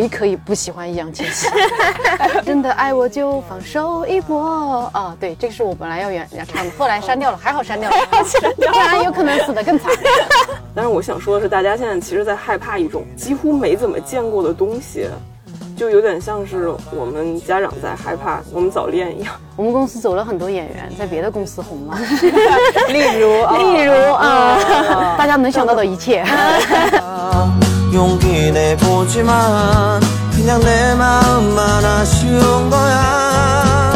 中国人民谁可以不喜欢易烊千玺？真的爱我就放手一搏啊！对，这个是我本来要演要唱的，后来删掉了，还好删掉了，不然有可能死得更惨。但是我想说的是，大家现在其实在害怕一种几乎没怎么见过的东西，就有点像是我们家长在害怕我们早恋一样。我们公司走了很多演员，在别的公司红了，例如，例如啊，大家能想到的一切。용기 내보지만 그냥 내 마음만 아쉬운 거야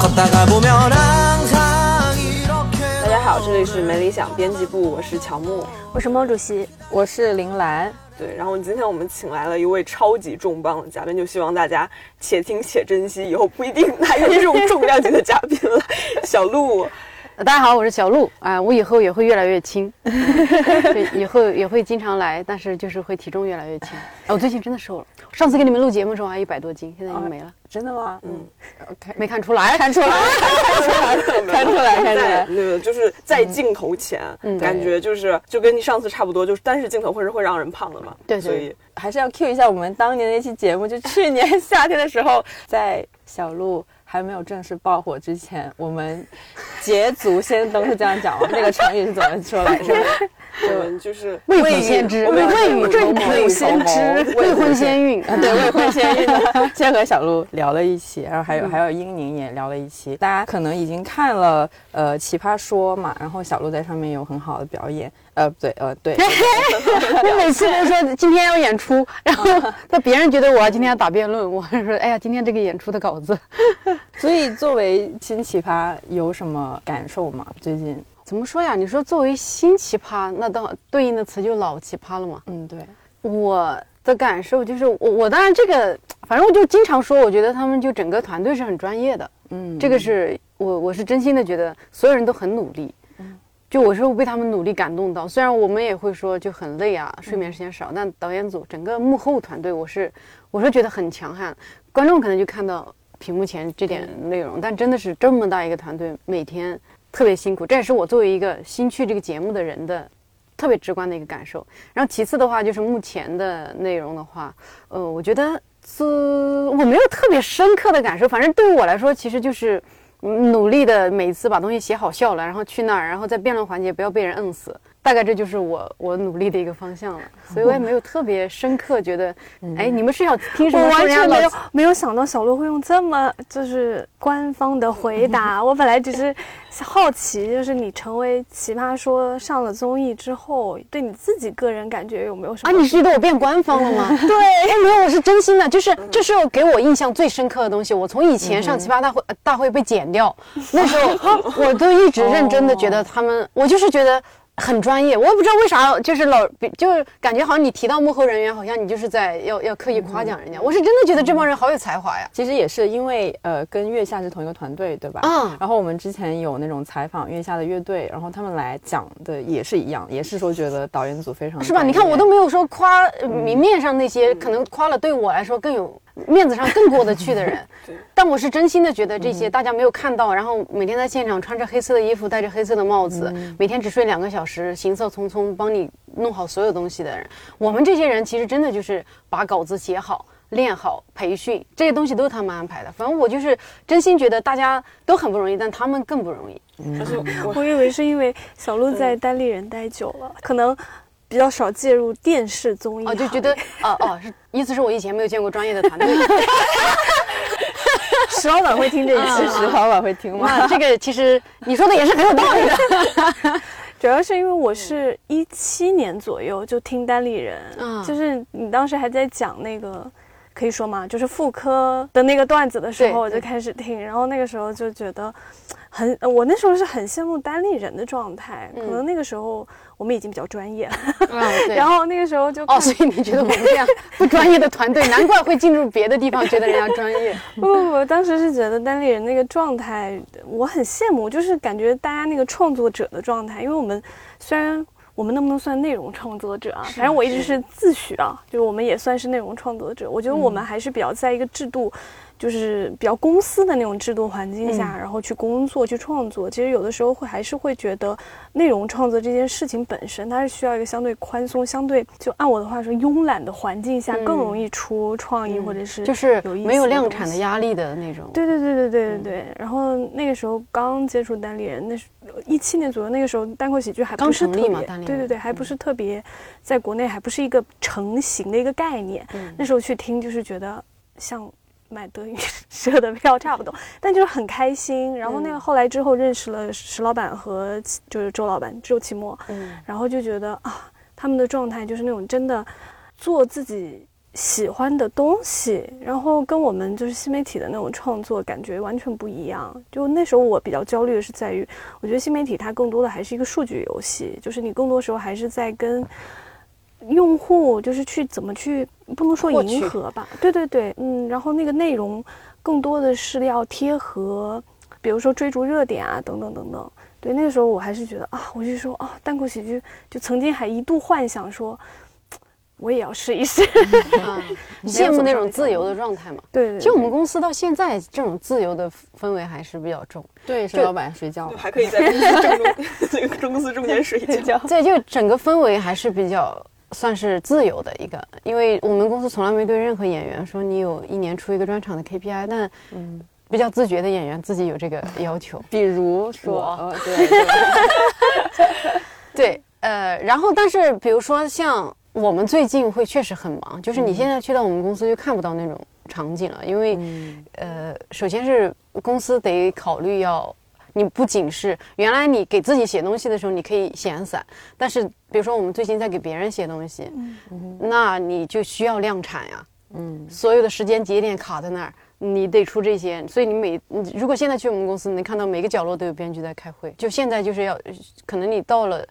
걷다가 보면 항상 이렇게 大家好，这里是没理想编辑部，我是乔木。我是毛主席，我是林兰，对，然后今天我们请来了一位超级重磅的嘉宾，就希望大家且听且珍惜，以后不一定还有这种重量级的嘉宾来。小鹿， 大家好，我是小鹿。啊，我以后也会越来越轻，对，以后也会经常来，但是就是会体重越来越轻。啊我最近真的瘦了，上次给你们录节目的时候还一百多斤，现在已经没了，真的吗？嗯，没看出来？看出来，看出来，看出来，看出来。在那个就是在镜头前，嗯。感觉就是就跟你上次差不多，就是但是镜头会是会让人胖的嘛。对对。所以还是要 cue 一下我们当年那期节目，就去年夏天的时候，在小鹿还没有正式爆火之前，我们捷足先登是这样讲吗？那个成语是怎么说来着？我们就是未婚先知，未未雨绸缪，未先知未婚先孕。啊，对，未婚先孕，先和小鹿聊了一期，然后还有还有英宁也聊了一期。大家可能已经看了呃《奇葩说》嘛，然后小鹿在上面有很好的表演，呃，不对，呃，对，我 每次都说今天要演出，然后那别人觉得我今天要打辩论，我还说哎呀，今天这个演出的稿子所以作为新奇葩有什么感受吗？最近，怎么说呀？你说作为新奇葩，那当对应的词就老奇葩了嘛。嗯，对，我的感受就是，我我当然这个，反正我就经常说，我觉得他们就整个团队是很专业的，嗯，这个是我我是真心的觉得所有人都很努力。嗯就我是被他们努力感动到，虽然我们也会说就很累啊，睡眠时间少，但导演组整个幕后团队，我是我是觉得很强悍。观众可能就看到屏幕前这点内容，但真的是这么大一个团队，每天特别辛苦，这也是我作为一个新去这个节目的人的特别直观的一个感受。然后其次的话，就是目前的内容的话，呃，我觉得是我没有特别深刻的感受，反正对于我来说，其实就是。努力的每次把东西写好笑了，然后去那儿，然后在辩论环节不要被人摁死，大概这就是我我努力的一个方向了。所以我也没有特别深刻觉得，哎，你们是要听什么我么？完全没有没有想到小鹿会用这么就是官方的回答。我本来只是好奇，就是你成为奇葩说上了综艺之后，对你自己个人感觉有没有什么啊，你是觉得我变官方了吗？对，哎，没有，我是真心的，就是这是给我印象最深刻的东西。我从以前上奇葩大会、呃大会被剪掉，那时候我都一直认真的觉得他们，我就是觉得。很专业，我也不知道为啥，就是老就是感觉好像你提到幕后人员，好像你就是在要要刻意夸奖人家。我是真的觉得这帮人好有才华呀。其实也是因为呃跟月下是同一个团队，对吧？嗯然后我们之前有那种采访月下的乐队，然后他们来讲的也是一样，也是说觉得导演组非常是吧？你看我都没有说夸呃明面上那些，可能夸了对我来说更有面子上更过得去的人，但我是真心的觉得这些大家没有看到，然后每天在现场穿着黑色的衣服，戴着黑色的帽子，每天只睡两个小时，行色匆匆帮你弄好所有东西的人，我们这些人其实真的就是把稿子写好。练好培训这些东西都是他们安排的，反正我就是真心觉得大家都很不容易，但他们更不容易。而且我我以为是因为小鹿在单立人待久了，可能比较少介入电视综艺哦，就觉得哦哦，是意思是我以前没有见过专业的团队。石老板会听这一期石老板会听吗？这个其实你说的也是很有道理的。主要是因为我是一七年左右就听单立人，嗯就是你当时还在讲那个，可以说吗？就是妇科的那个段子的时候，我就开始听，然后那个时候就觉得很，呃我那时候是很羡慕单立人的状态，可能那个时候我们已经比较专业了，嗯，对。然后那个时候就哦，所以你觉得我们这样 不专业的团队，难怪会进入别的地方，觉得人家专业。不不不，当时是觉得单立人那个状态，我很羡慕，就是感觉大家那个创作者的状态，因为我们虽然我们能不能算内容创作者啊？反正我一直是自诩啊，就是我们也算是内容创作者。我觉得我们还是比较在一个制度。就是比较公司的那种制度环境下，然后去工作去创作，其实有的时候会还是会觉得内容创作这件事情本身，它是需要一个相对宽松、相对就按我的话说慵懒的环境下，更容易出创意或者是就是没有量产的压力的那种。对对对对对对对。然后那个时候刚接触单立人，那是一七年左右，那个时候单口喜剧还不刚是特别，对对对，还不是特别，在国内还不是一个成型的一个概念。嗯那时候去听，就是觉得像买德云 社的票差不多，但就是很开心。然后那个后来之后认识了石老板和就是周老板周奇墨，嗯然后就觉得啊，他们的状态就是那种真的做自己喜欢的东西，然后跟我们就是新媒体的那种创作感觉完全不一样。就那时候我比较焦虑的是在于，我觉得新媒体它更多的还是一个数据游戏，就是你更多时候还是在跟。用户就是去怎么去，不能说迎合吧，对对对，嗯，然后那个内容更多的是要贴合，比如说追逐热点啊，等等等等。对，那个时候我还是觉得啊，我就说啊，单口喜剧就曾经还一度幻想说，我也要试一试。啊，没 有羡慕那种自由的状态嘛。对对对，其实我们公司到现在这种自由的氛围还是比较重。对，是老板睡觉，还可以在公司正中那个 公司中间睡觉。对，就整个氛围还是比较算是自由的一个，因为我们公司从来没对任何演员说你有一年出一个专场的 KPI，但嗯，比较自觉的演员自己有这个要求。比如说，对对，对，呃，然后但是比如说像我们最近会确实很忙，就是你现在去到我们公司就看不到那种场景了，因为、嗯呃，首先是公司得考虑要。你不仅是原来你给自己写东西的时候，你可以闲散，但是比如说我们最近在给别人写东西，那你就需要量产呀。嗯，所有的时间节点卡在那儿，你得出这些。所以你每你如果现在去我们公司，你能看到每个角落都有编剧在开会。就现在就是要，可能你到了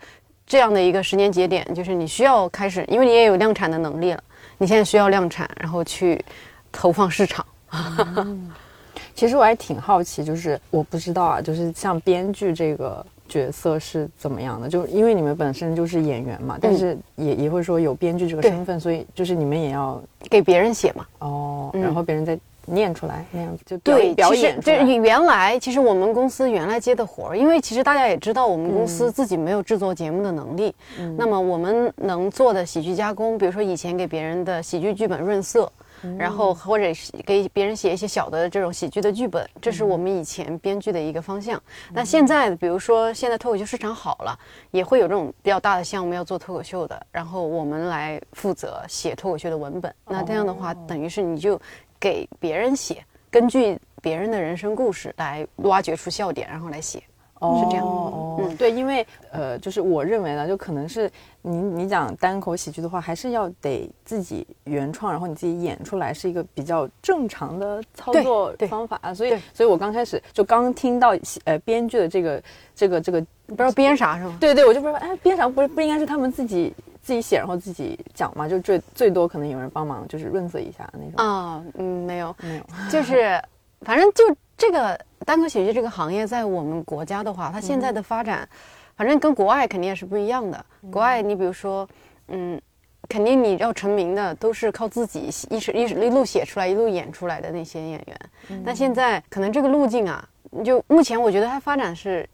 这样的一个时间节点，就是你需要开始，因为你也有量产的能力了，你现在需要量产，然后去投放市场。其实我还挺好奇，就是我不知道啊，就是像编剧这个角色是怎么样的？就因为你们本身就是演员嘛，但是也也会说有编剧这个身份，所以就是你们也要给别人写嘛，哦，嗯然后别人再念出来那样子，就表对，表演出来。原来其实我们公司原来接的活儿，因为其实大家也知道，我们公司自己没有制作节目的能力。嗯那么我们能做的喜剧加工，比如说以前给别人的喜剧剧本润色。然后或者是给别人写一些小的这种喜剧的剧本，这是我们以前编剧的一个方向。那现在，比如说现在脱口秀市场好了，也会有这种比较大的项目要做脱口秀的，然后我们来负责写脱口秀的文本。那这样的话，等于是你就给别人写，根据别人的人生故事来挖掘出笑点，然后来写。是这样哦，嗯对，因为呃，就是我认为呢，就可能是你你讲单口喜剧的话，还是要得自己原创，然后你自己演出来是一个比较正常的操作方法啊。所以，所以我刚开始就刚听到呃编剧的这个这个这个，不知道编啥是吗？对对，我就不知道，哎，编啥不是不应该是他们自己自己写，然后自己讲嘛？就最最多可能有人帮忙，就是润色一下那种。啊，嗯，没有，没有，就是反正就这个单口喜剧这个行业，在我们国家的话，它现在的发展，反正跟国外肯定也是不一样的。国外你比如说，嗯，肯定你要成名的都是靠自己一直一直一路写出来，一路演出来的那些演员。但现在可能这个路径啊，就目前我觉得它发展是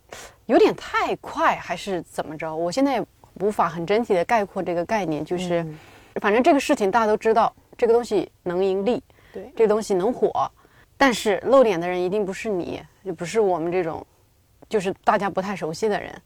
有点太快，还是怎么着？我现在也无法很整体的概括这个概念，就是、反正这个事情大家都知道，这个东西能盈利，对这个东西能火，但是露脸的人一定不是你，也不是我们这种，就是大家不太熟悉的人。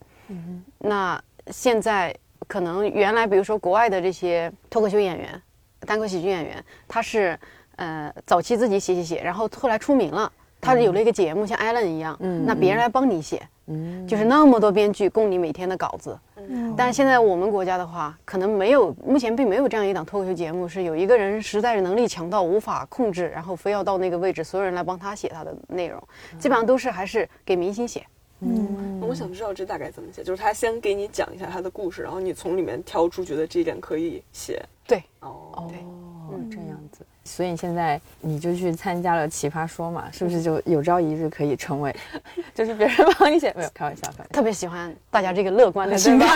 那现在可能原来比如说国外的这些脱口秀演员、单口喜剧演员，他是呃早期自己写写写，然后后来出名了，他有了一个节目，像艾伦一样，嗯。那别人来帮你写，嗯，就是那么多编剧供你每天的稿子。嗯。但是现在我们国家的话，可能没有，目前并没有这样一档脱口秀节目，是有一个人实在是能力强到无法控制，然后非要到那个位置，所有人来帮他写他的内容，基本上都是还是给明星写。嗯，我想知道这大概怎么写，就是他先给你讲一下他的故事，然后你从里面挑出觉得这一点可以写。对，哦，对哦，这样子。所以现在你就去参加了《奇葩说》嘛，是不是就有朝一日可以成为，就是别人帮你写？没有，开玩笑，开玩笑。特别喜欢大家这个乐观的心态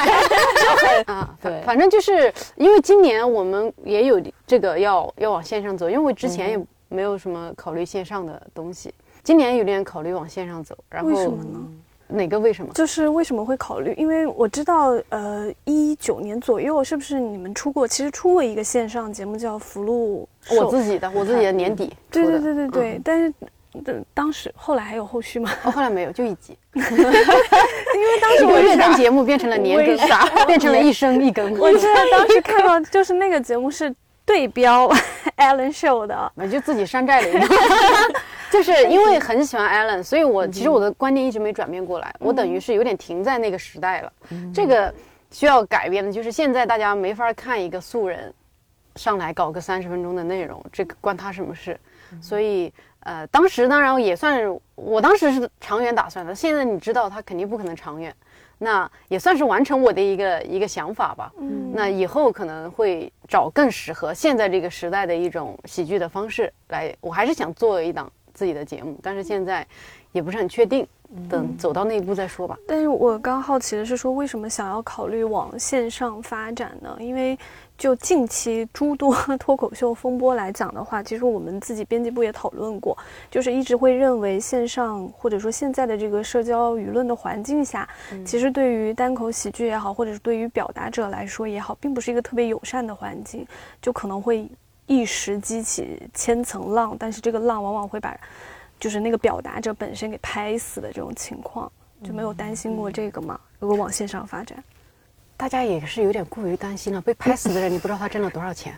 啊，对反反正就是因为今年我们也有这个要要往线上走，因为我之前也没有什么考虑线上的东西。今年有点考虑往线上走，然后为什么呢？哪个为什么？就是为什么会考虑？因为我知道，呃，一九年左右是不是你们出过？其实出过一个线上节目叫《福禄寿》，我自己的，我自己的年底对对对对对，但是。呃当时后来还有后续吗？哦，后来没有，就一集。因为当时我月更节目变成了年更啥，变成了一生一更。我记得当时看到就是那个节目是对标 Alan Show 的，我就自己山寨了一个，就是因为很喜欢 Alan，所以我其实我的观念一直没转变过来，我等于是有点停在那个时代了。这个需要改变的就是现在大家没法看一个素人上来搞个三十分钟的内容，这个关他什么事？所以呃，当时当然也算是我当时是长远打算的，现在你知道他肯定不可能长远。那也算是完成我的一个一个想法吧。嗯那以后可能会找更适合现在这个时代的一种喜剧的方式来。我还是想做一档自己的节目，但是现在也不是很确定，等走到那一步再说吧。但是我刚好奇的是说，为什么想要考虑往线上发展呢？因为就近期诸多 脱口秀风波来讲的话，其实我们自己编辑部也讨论过，就是一直会认为线上或者说现在的这个社交舆论的环境下，其实对于单口喜剧也好，或者是对于表达者来说也好，并不是一个特别友善的环境，就可能会一时激起千层浪，但是这个浪往往会把就是那个表达者本身给拍死的这种情况。就没有担心过这个吗？如果往线上发展，大家也是有点过于担心了，被拍死的人，你不知道他挣了多少钱。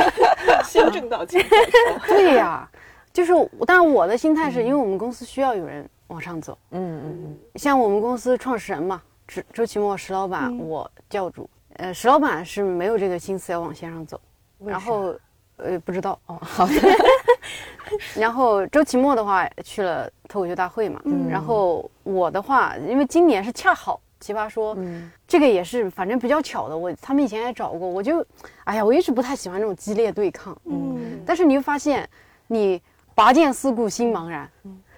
先挣到钱。对呀，就是我，当然我的心态是因为我们公司需要有人往上走。嗯嗯嗯像我们公司创始人嘛，周周奇墨石老板，嗯我教主，呃，石老板是没有这个心思要往线上走，然后呃不知道 哦，好的。然后周奇墨的话去了脱口秀大会嘛，嗯。然后我的话，因为今年是恰好奇葩说，嗯。这个也是反正比较巧的，我他们以前也找过，我就，哎呀，我一直不太喜欢这种激烈对抗，嗯。但是你会发现，你拔剑四顾心茫然，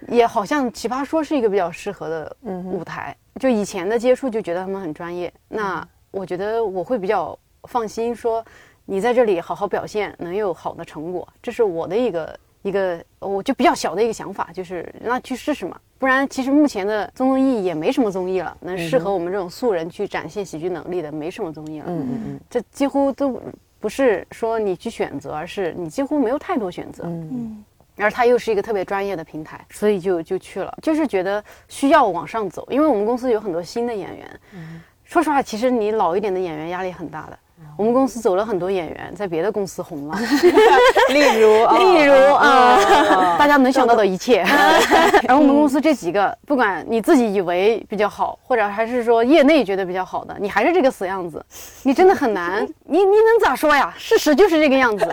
也好像奇葩说是一个比较适合的嗯舞台。就以前的接触就觉得他们很专业，那我觉得我会比较放心，说你在这里好好表现，能有好的成果，这是我的一个一个，我就比较小的一个想法，就是那去试试嘛。不然，其实目前的综艺也没什么综艺了，能适合我们这种素人去展现喜剧能力的没什么综艺了。嗯嗯这几乎都不是说你去选择，而是你几乎没有太多选择。嗯嗯而它又是一个特别专业的平台，所以就就去了，就是觉得需要往上走，因为我们公司有很多新的演员。说实话，其实你老一点的演员压力很大的。我们公司走了很多演员，在别的公司红了，例如 例如啊，大家能想到的一切。然后我们公司这几个，不管你自己以为比较好，或者还是说业内觉得比较好的，你还是这个死样子，你真的很难。你你能咋说呀？事实就是这个样子，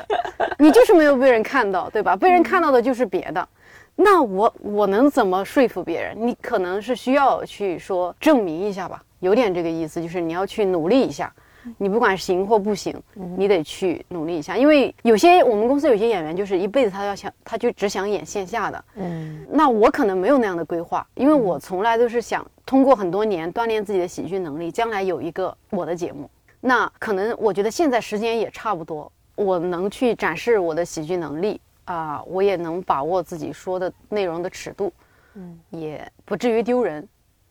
你就是没有被人看到，对吧？被人看到的就是别的。那我我能怎么说服别人？你可能是需要去说证明一下吧，有点这个意思，就是你要去努力一下。你不管行或不行，你得去努力一下，因为有些我们公司有些演员就是一辈子他要想，他就只想演线下的。嗯那我可能没有那样的规划，因为我从来都是想通过很多年锻炼自己的喜剧能力，将来有一个我的节目。那可能我觉得现在时间也差不多，我能去展示我的喜剧能力啊、我也能把握自己说的内容的尺度，嗯，也不至于丢人。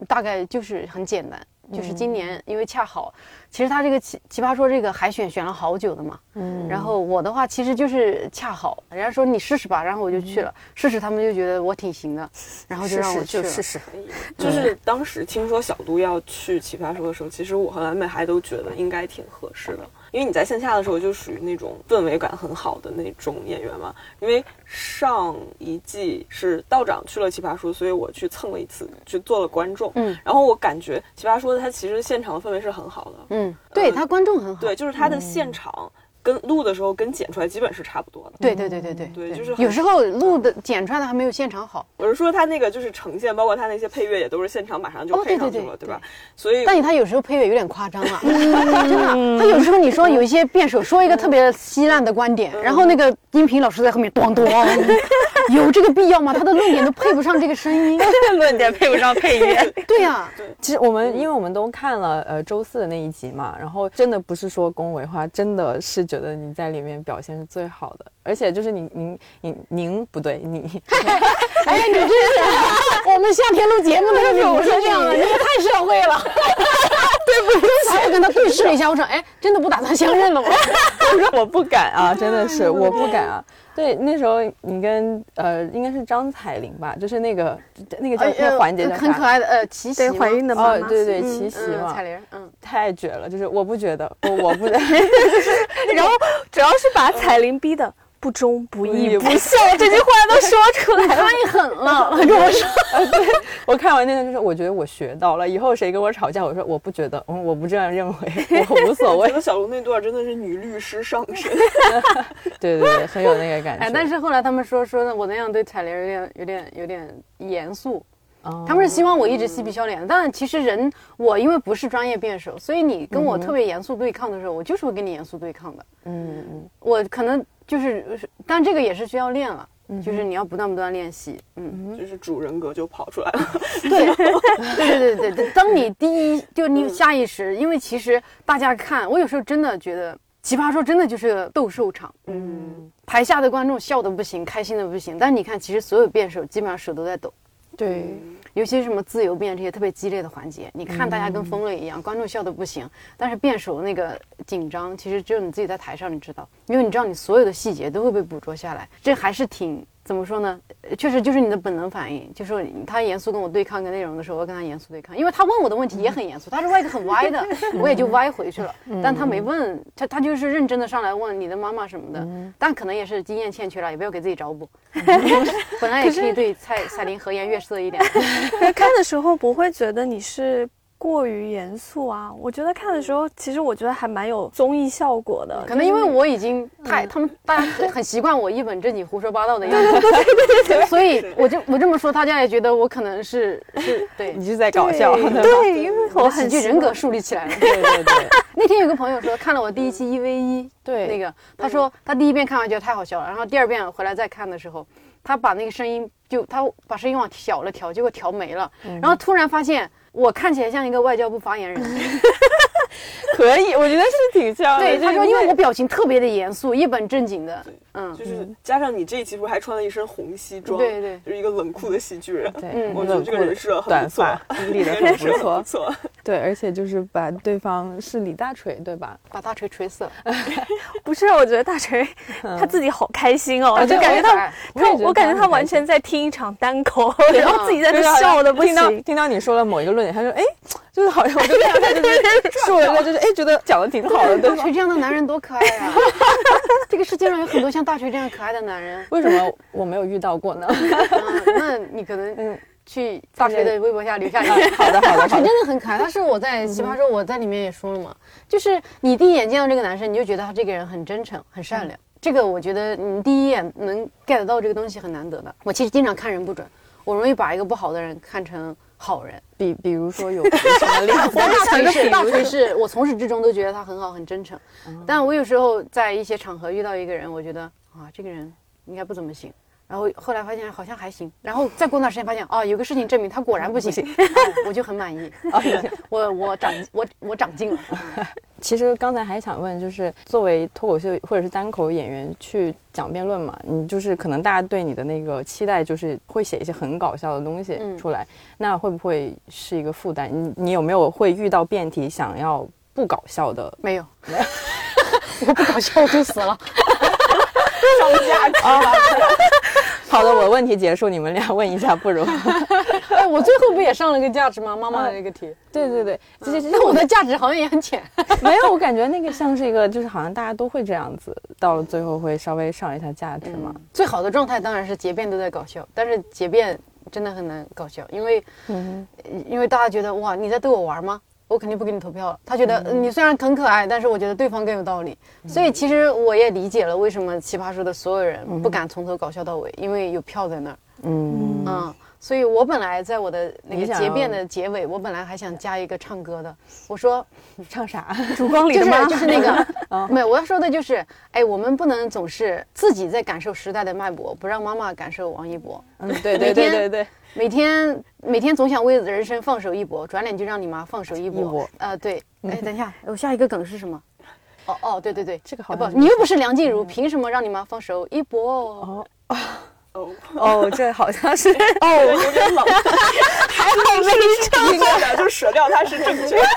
大概就是很简单，就是今年因为恰好，其实他这个奇奇葩说这个海选选了好久的嘛，嗯。然后我的话其实就是恰好，人家说你试试吧，然后我就去了，试试他们就觉得我挺行的，然后就让我去试试，就是当时听说小杜要去奇葩说的时候，其实我和蓝美还都觉得应该挺合适的，因为你在线下的时候就属于那种氛围感很好的那种演员嘛。因为上一季是道长去了奇葩说，所以我去蹭了一次，去做了观众。嗯，然后我感觉奇葩说它其实现场的氛围是很好的，嗯，对它观众很好，对，就是它的现场跟录的时候跟剪出来基本是差不多的。对对对对对对，就是有时候录的剪出来的还没有现场好，我是说他那个就是呈现，包括他那些配乐也都是现场马上就哦对对对配上去了，对吧？所以但他有时候配乐有点夸张啊，真的。他有时候你说有一些辩手说一个特别稀烂的观点，然后那个音频老师在后面咣咣，有这个必要吗？他的论点都配不上这个声音。论点配不上配乐。对呀、其实我们因为我们都看了呃周四的那一集嘛，然后真的不是说恭维话，真的是觉得你在里面表现是最好的，而且就是你您您您不对你，哎呀，你这是我们夏天录节目的时候你不是这样的，你也太社会了。对不起，我跟他对视了一下，我说，哎，真的不打算相认了吗？我说我不敢啊，真的是我不敢啊。对，那时候你跟呃应该是张彩玲吧，就是那个那个叫那个环节叫啥？很可爱的呃琪琪对，怀孕的妈哦，妈，对对，嗯琪琪嘛，嗯彩玲，嗯，太绝了，就是我不觉得，我我不然后主要是把彩玲逼的不忠不义不孝，这句话都说出来了。太狠了，跟我说。对我看完那个就是，我觉得我学到了，以后谁跟我吵架，我说我不觉得，嗯，我不这样认为，我无所谓我觉。得小龙那段真的是女律师上身，对对对，很有那个感觉。哎，但是后来他们说说的我那样对彩玲有点有点有点严肃，哦他们是希望我一直嬉皮笑脸的。但其实人我因为不是专业辩手，所以你跟我特别严肃对抗的时候，我就是会跟你严肃对抗的。嗯嗯我可能就是，但这个也是需要练了。就是你要不断不断练习，嗯，就是主人格就跑出来了。对，对 对对对对。当你第一，就你下意识，因为其实大家看，我有时候真的觉得《奇葩说》真的就是个斗兽场，嗯，台下的观众笑的不行，开心的不行，但你看，其实所有辩手基本上手都在抖，对，尤其是什么自由辩这些特别激烈的环节，你看大家跟疯了一样，观众笑的不行，但是辩手那个紧张，其实只有你自己在台上你知道，因为你知道你所有的细节都会被捕捉下来，这还是挺怎么说呢？呃确实就是你的本能反应，就是他严肃跟我对抗一个内容的时候，我跟他严肃对抗，因为他问我的问题也很严肃，他是歪的很歪的，我也就歪回去了，但他没问，他他就是认真的上来问你的妈妈什么的，但可能也是经验欠缺了，也不要给自己找补，本来也可以对蔡彩铃和颜悦色一点。看的时候不会觉得你是过于严肃啊？我觉得看的时候，其实我觉得还蛮有综艺效果的。可能因为我已经太，他们大家很很习惯我一本正经胡说八道的样子，对对对所以我就我这么说，大家也觉得我可能是是对。你是在搞笑，对因为我我很剧人格树立起来了。对对对。那天有个朋友说看了我第一期一 v 一，对。那个他说他第一遍看完觉得太好笑了，然后第二遍回来再看的时候，他把那个声音就他把声音往小了调，结果调没了，然后突然发现我看起来像一个外交部发言人。可以，我觉得是挺像的。对，他说因为我表情特别的严肃，一本正经的，嗯，就是加上你这一期不是还穿了一身红西装，对对就是一个冷酷的喜剧人。对，嗯我觉得这个人设很短不错发，立的很不错 不。错。对，而且就是把对方是李大锤，对吧？把大锤锤死了。不是，我觉得大锤他自己好开心哦，啊就感觉他他我感觉他完全在听一场单口，然后自己在那笑的不听到行。听到你说了某一个论点，他说：“哎，就是好像我就看到他就是说了一个，就是哎，觉得讲的挺好的，对吧这样的男人多可爱啊、这个世界上有很多像大锤这样可爱的男人。？”为什么我没有遇到过呢？嗯，那你可能 嗯去大锤的微博下留下一个。好的，好的，大锤好的。真的很可爱，但是我在奇葩说我在里面也说了嘛，就是你第一眼见到这个男生，你就觉得他这个人很真诚、很善良。这个我觉得你第一眼能 get 到这个东西很难得的。我其实经常看人不准，我容易把一个不好的人看成好人。比比如说有什么例子？但大锤是 大锤是我从始至终都觉得他很好很真诚，但我有时候在一些场合遇到一个人，我觉得啊这个人应该不怎么行，然后后来发现好像还行，然后再过段时间发现哦有个事情证明他果然不行，哎 我就很满意。啊，我我长我我长进了，其实刚才还想问，就是作为脱口秀或者是单口演员去讲辩论嘛，你就是可能大家对你的那个期待就是会写一些很搞笑的东西嗯。出来，那会不会是一个负担？你你有没有会遇到辩题想要不搞笑的？没有，我不搞笑我就死了，好的，我问题结束，你们俩问一下，不如？哎我最后不也上了个价值吗？妈妈的那个题，对对对，那我的价值好像也很浅，没有，我感觉那个像是一个，就是好像大家都会这样子，到了最后会稍微上一下价值嘛。最好的状态当然是结辩都在搞笑，但是结辩真的很难搞笑，因为嗯因为大家觉得哇你在逗我玩吗？我肯定不给你投票了。他觉得、呃你虽然很可爱，但是我觉得对方更有道理。所以其实我也理解了为什么奇葩说的所有人不敢从头搞笑到尾，因为有票在那儿。嗯嗯，所以我本来在我的那个结辩的结尾，我本来还想加一个唱歌的，我说唱啥？烛光里就是的妈，就是那个，没有，我要说的就是，哎，我们不能总是自己在感受时代的脉搏，不让妈妈感受王一博。嗯，对对对对对，每天每天总想为人生放手一搏，转脸就让你妈放手一搏。一搏呃，对，哎，等一下，我下一个梗是什么？哦哦，对对对，这个好哎不像，你又不是梁静茹，凭什么让你妈放手一搏？哦 哦，哦，这好像是哦，有点冷，还好没唱错的，就舍掉它是正确的。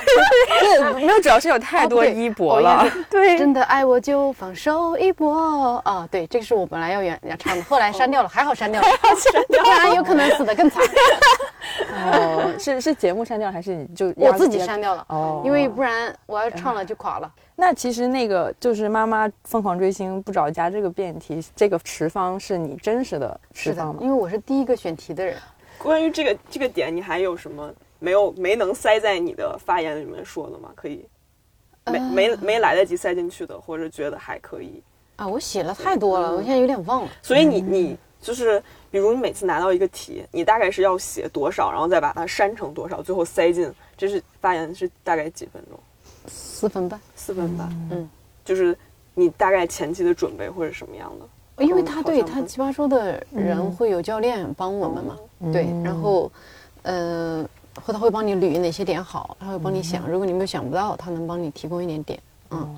对，没有，主要是有太多一博了。对，真的爱我就放手一搏啊！对，这个是我本来要原要唱的，后来删掉了，还好删掉了，不然有可能死得更惨。哦，是是节目删掉还是你就我自己删掉了，哦，因为不然我要唱了就垮了。那其实那个就是妈妈疯狂追星不着家这个辩题，这个持方是你真实的持方，吗？因为我是第一个选题的人。关于这个这个点，你还有什么没有没能塞在你的发言里面说的吗？可以没没没来得及塞进去的，或者觉得还可以。啊，我写了太多了，我现在有点忘了。所以你你就是，比如你每次拿到一个题，你大概是要写多少，然后再把它删成多少，最后塞进，这是发言是大概几分钟？四分半，四分半。嗯，就是你大概前期的准备会是什么样的？因为他对他奇葩说的人会有教练帮我们嘛，对，然后呃，或他会帮你捋哪些点好，他会帮你想，如果你没有想不到，他能帮你提供一点点，嗯，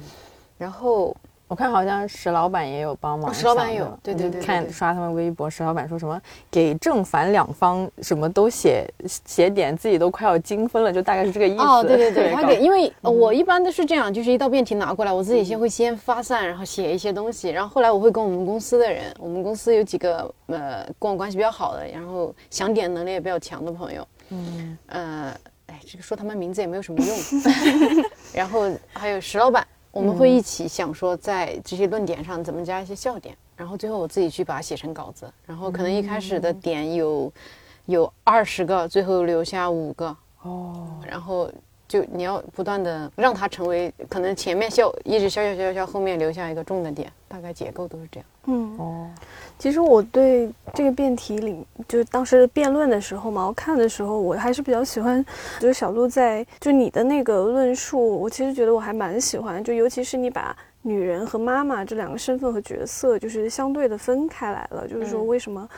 然后我看好像石老板也有帮忙，哦石老板有对对对对对看刷他们微博，石老板说什么给正反两方什么都写写点，自己都快要精分了，就大概是这个意思。哦，对对 对，他给，因为呃我一般都是这样，就是一道辩题拿过来，我自己先会先发散，然后写一些东西，然后后来我会跟我们公司的人，我们公司有几个呃跟我关系比较好的，然后想点能力也比较强的朋友，嗯，呃，哎，这个说他们名字也没有什么用，然后还有石老板，我们会一起想说在这些论点上怎么加一些笑点，然后最后我自己去把它写成稿子，然后可能一开始的点有有二十个，最后留下五个。哦，然后就你要不断的让它成为可能前面笑一直笑笑笑笑，后面留下一个重的点，大概结构都是这样。嗯，哦，其实我对这个辩题里，就是当时辩论的时候嘛，我看的时候，我还是比较喜欢，就是小鹿在就你的那个论述，我其实觉得我还蛮喜欢，就尤其是你把女人和妈妈这两个身份和角色，就是相对的分开来了，就是说嗯为什么。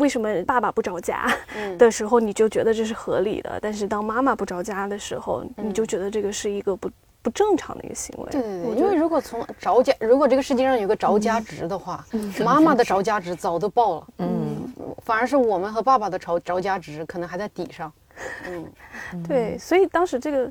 为什么爸爸不着家嗯。的时候，你就觉得这是合理的，但是当妈妈不着家的时候，你嗯就觉得这个是一个不不正常的一个行为。对对对，我觉得因为如果从着家，如果这个世界上有个着家值的话，妈妈的着家值早都爆了，嗯，反而是我们和爸爸的着着家值可能还在底上。嗯，对，所以当时这个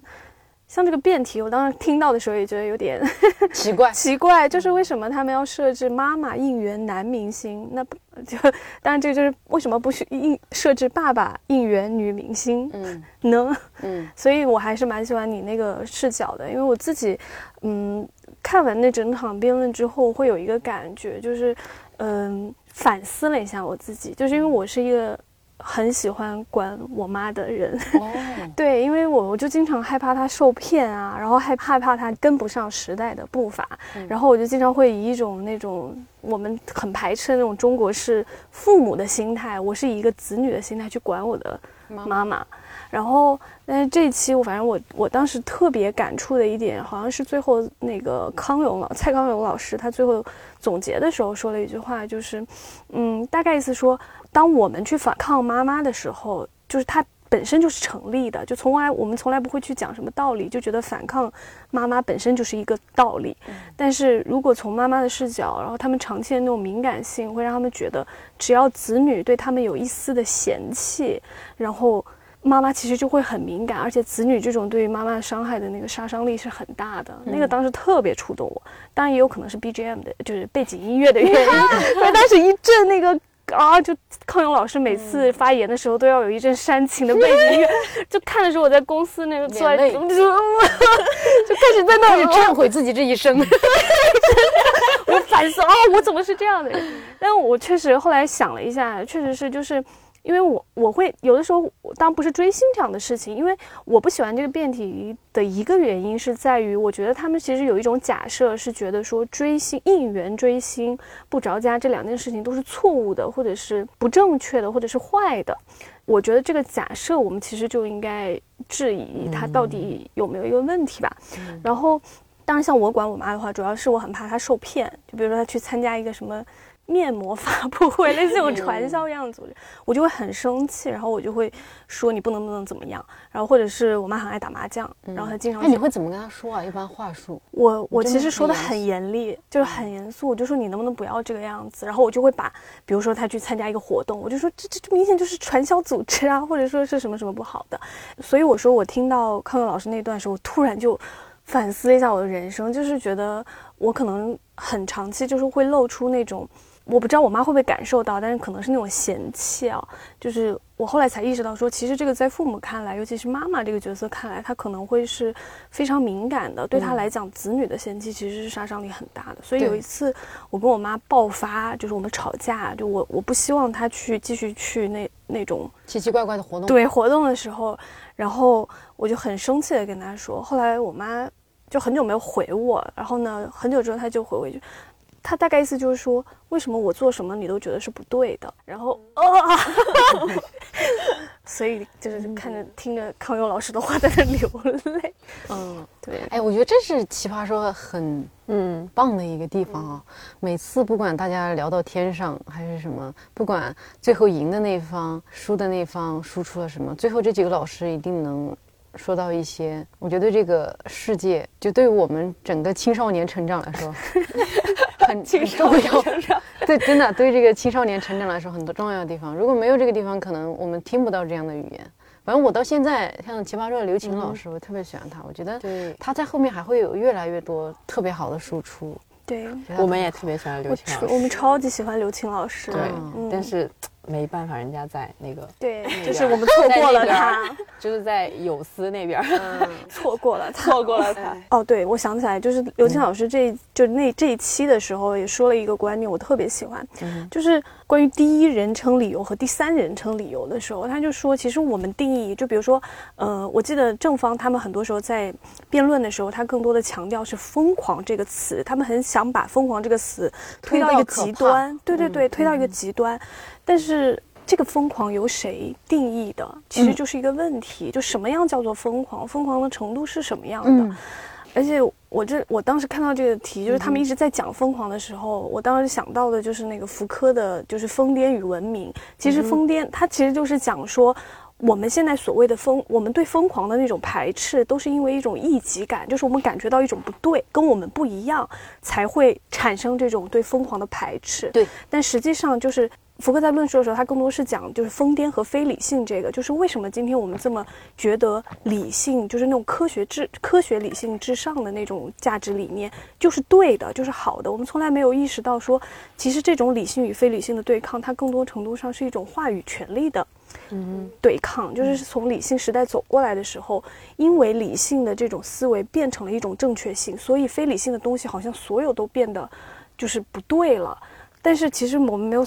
像这个辩题，我当时听到的时候也觉得有点 奇怪，奇怪，就是为什么他们要设置妈妈应援男明星？那不就当然这个就是为什么不是应设置爸爸应援女明星嗯呢？嗯 所以我还是蛮喜欢你那个视角的，因为我自己，嗯，看完那整场辩论之后，会有一个感觉，就是，嗯，反思了一下我自己，就是因为我是一个很喜欢管我妈的人，哦，对，因为我我就经常害怕她受骗啊，然后害害怕她跟不上时代的步伐，然后我就经常会以一种那种我们很排斥的那种中国式父母的心态，我是以一个子女的心态去管我的妈妈。然后，但是这一期我反正我我当时特别感触的一点，好像是最后那个康永老蔡康永老师他最后总结的时候说了一句话，就是，嗯，大概意思说，当我们去反抗妈妈的时候，就是它本身就是成立的，就从来我们从来不会去讲什么道理，就觉得反抗妈妈本身就是一个道理。但是如果从妈妈的视角，然后他们长期的那种敏感性，会让他们觉得，只要子女对他们有一丝的嫌弃，然后。妈妈其实就会很敏感，而且子女这种对于妈妈伤害的那个杀伤力是很大的。那个当时特别触动我，当然也有可能是 BGM 的，就是背景音乐的原因。因为当时一阵那个啊，就康永老师每次发言的时候都要有一阵煽情的背景音乐，就看的时候我在公司那个坐在 就开始在那里忏悔自己这一生。我就反思啊，我怎么是这样的人？但我确实后来想了一下，确实是就是，因为我我会有的时候，当不是追星这样的事情，因为我不喜欢这个辩题的一个原因是在于，我觉得他们其实有一种假设是觉得说追星、应援追星、不着家这两件事情都是错误的，或者是不正确的，或者是坏的。我觉得这个假设我们其实就应该质疑它到底有没有一个问题吧。然后，当然像我管我妈的话，主要是我很怕她受骗，就比如说她去参加一个什么。面膜发布会，类似这种传销一样的组织，我就会很生气，然后我就会说你不能不能怎么样，然后或者是我妈很爱打麻将，然后她经常。那你会怎么跟她说啊？一般话术？我我其实说的很严厉，就是很严肃，我就说你能不能不要这个样子，然后我就会把，比如说她去参加一个活动，我就说这这这明显就是传销组织啊，或者说是什么什么不好的，所以我说我听到康乐老师那段时候，我突然就反思了一下我的人生，就是觉得我可能很长期就是会露出那种。我不知道我妈会不会感受到，但是可能是那种嫌弃啊。就是我后来才意识到，说其实这个在父母看来，尤其是妈妈这个角色看来，她可能会是非常敏感的。对她来讲，子女的嫌弃其实是杀伤力很大的。所以有一次我跟我妈爆发，就是我们吵架，就我我不希望她去继续去那那种奇奇怪怪的活动。对活动的时候，然后我就很生气的跟她说。后来我妈就很久没有回我，然后呢，很久之后她就回我一句。他大概意思就是说，为什么我做什么你都觉得是不对的？然后啊，所以就是看着听着康永老师的话在那流泪。嗯，对。哎，我觉得这是奇葩说很嗯棒的一个地方啊。每次不管大家聊到天上还是什么，不管最后赢的那方、输的那方输出了什么，最后这几个老师一定能说到一些。我觉得这个世界，就对于我们整个青少年成长来说。很重要，对，真的对这个青少年成长来说很多重要的地方。如果没有这个地方，可能我们听不到这样的语言。反正我到现在，像奇葩说的刘琴老师，我特别喜欢他。我觉得他在后面还会有越来越多特别好的输出。对，我们也特别喜欢刘琴老师，我们超级喜欢刘琴老师。对，但是。没办法，人家在那个对，就是我们错过了他，就是在有思那边，错过了他，错过了他。哦，对，我想起来，就是刘青老师这就那这一期的时候也说了一个观念，我特别喜欢，就是关于第一人称理由和第三人称理由的时候，他就说，其实我们定义，就比如说，呃，我记得正方他们很多时候在辩论的时候，他更多的强调是“疯狂”这个词，他们很想把“疯狂”这个词推到一个极端，对对对，推到一个极端。但是这个疯狂由谁定义的，其实就是一个问题。就什么样叫做疯狂？疯狂的程度是什么样的？而且我这我当时看到这个题，就是他们一直在讲疯狂的时候，我当时想到的就是那个福柯的，就是疯癫与文明。其实疯癫，它其实就是讲说，我们现在所谓的疯，我们对疯狂的那种排斥，都是因为一种异己感，就是我们感觉到一种不对，跟我们不一样，才会产生这种对疯狂的排斥。对，但实际上就是。福克在论述的时候，他更多是讲就是疯癫和非理性这个，就是为什么今天我们这么觉得理性，就是那种科学至科学理性至上的那种价值理念就是对的，就是好的。我们从来没有意识到说，其实这种理性与非理性的对抗，它更多程度上是一种话语权利的，嗯，对抗。就是从理性时代走过来的时候，因为理性的这种思维变成了一种正确性，所以非理性的东西好像所有都变得就是不对了。但是其实我们没有，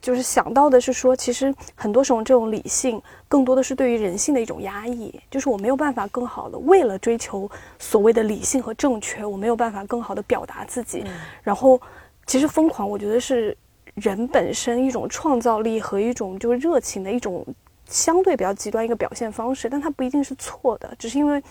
就是想到的是说，其实很多时候这种理性更多的是对于人性的一种压抑，就是我没有办法更好的为了追求所谓的理性和正确，我没有办法更好的表达自己。然后，其实疯狂，我觉得是人本身一种创造力和一种就是热情的一种相对比较极端一个表现方式，但它不一定是错的，只是因为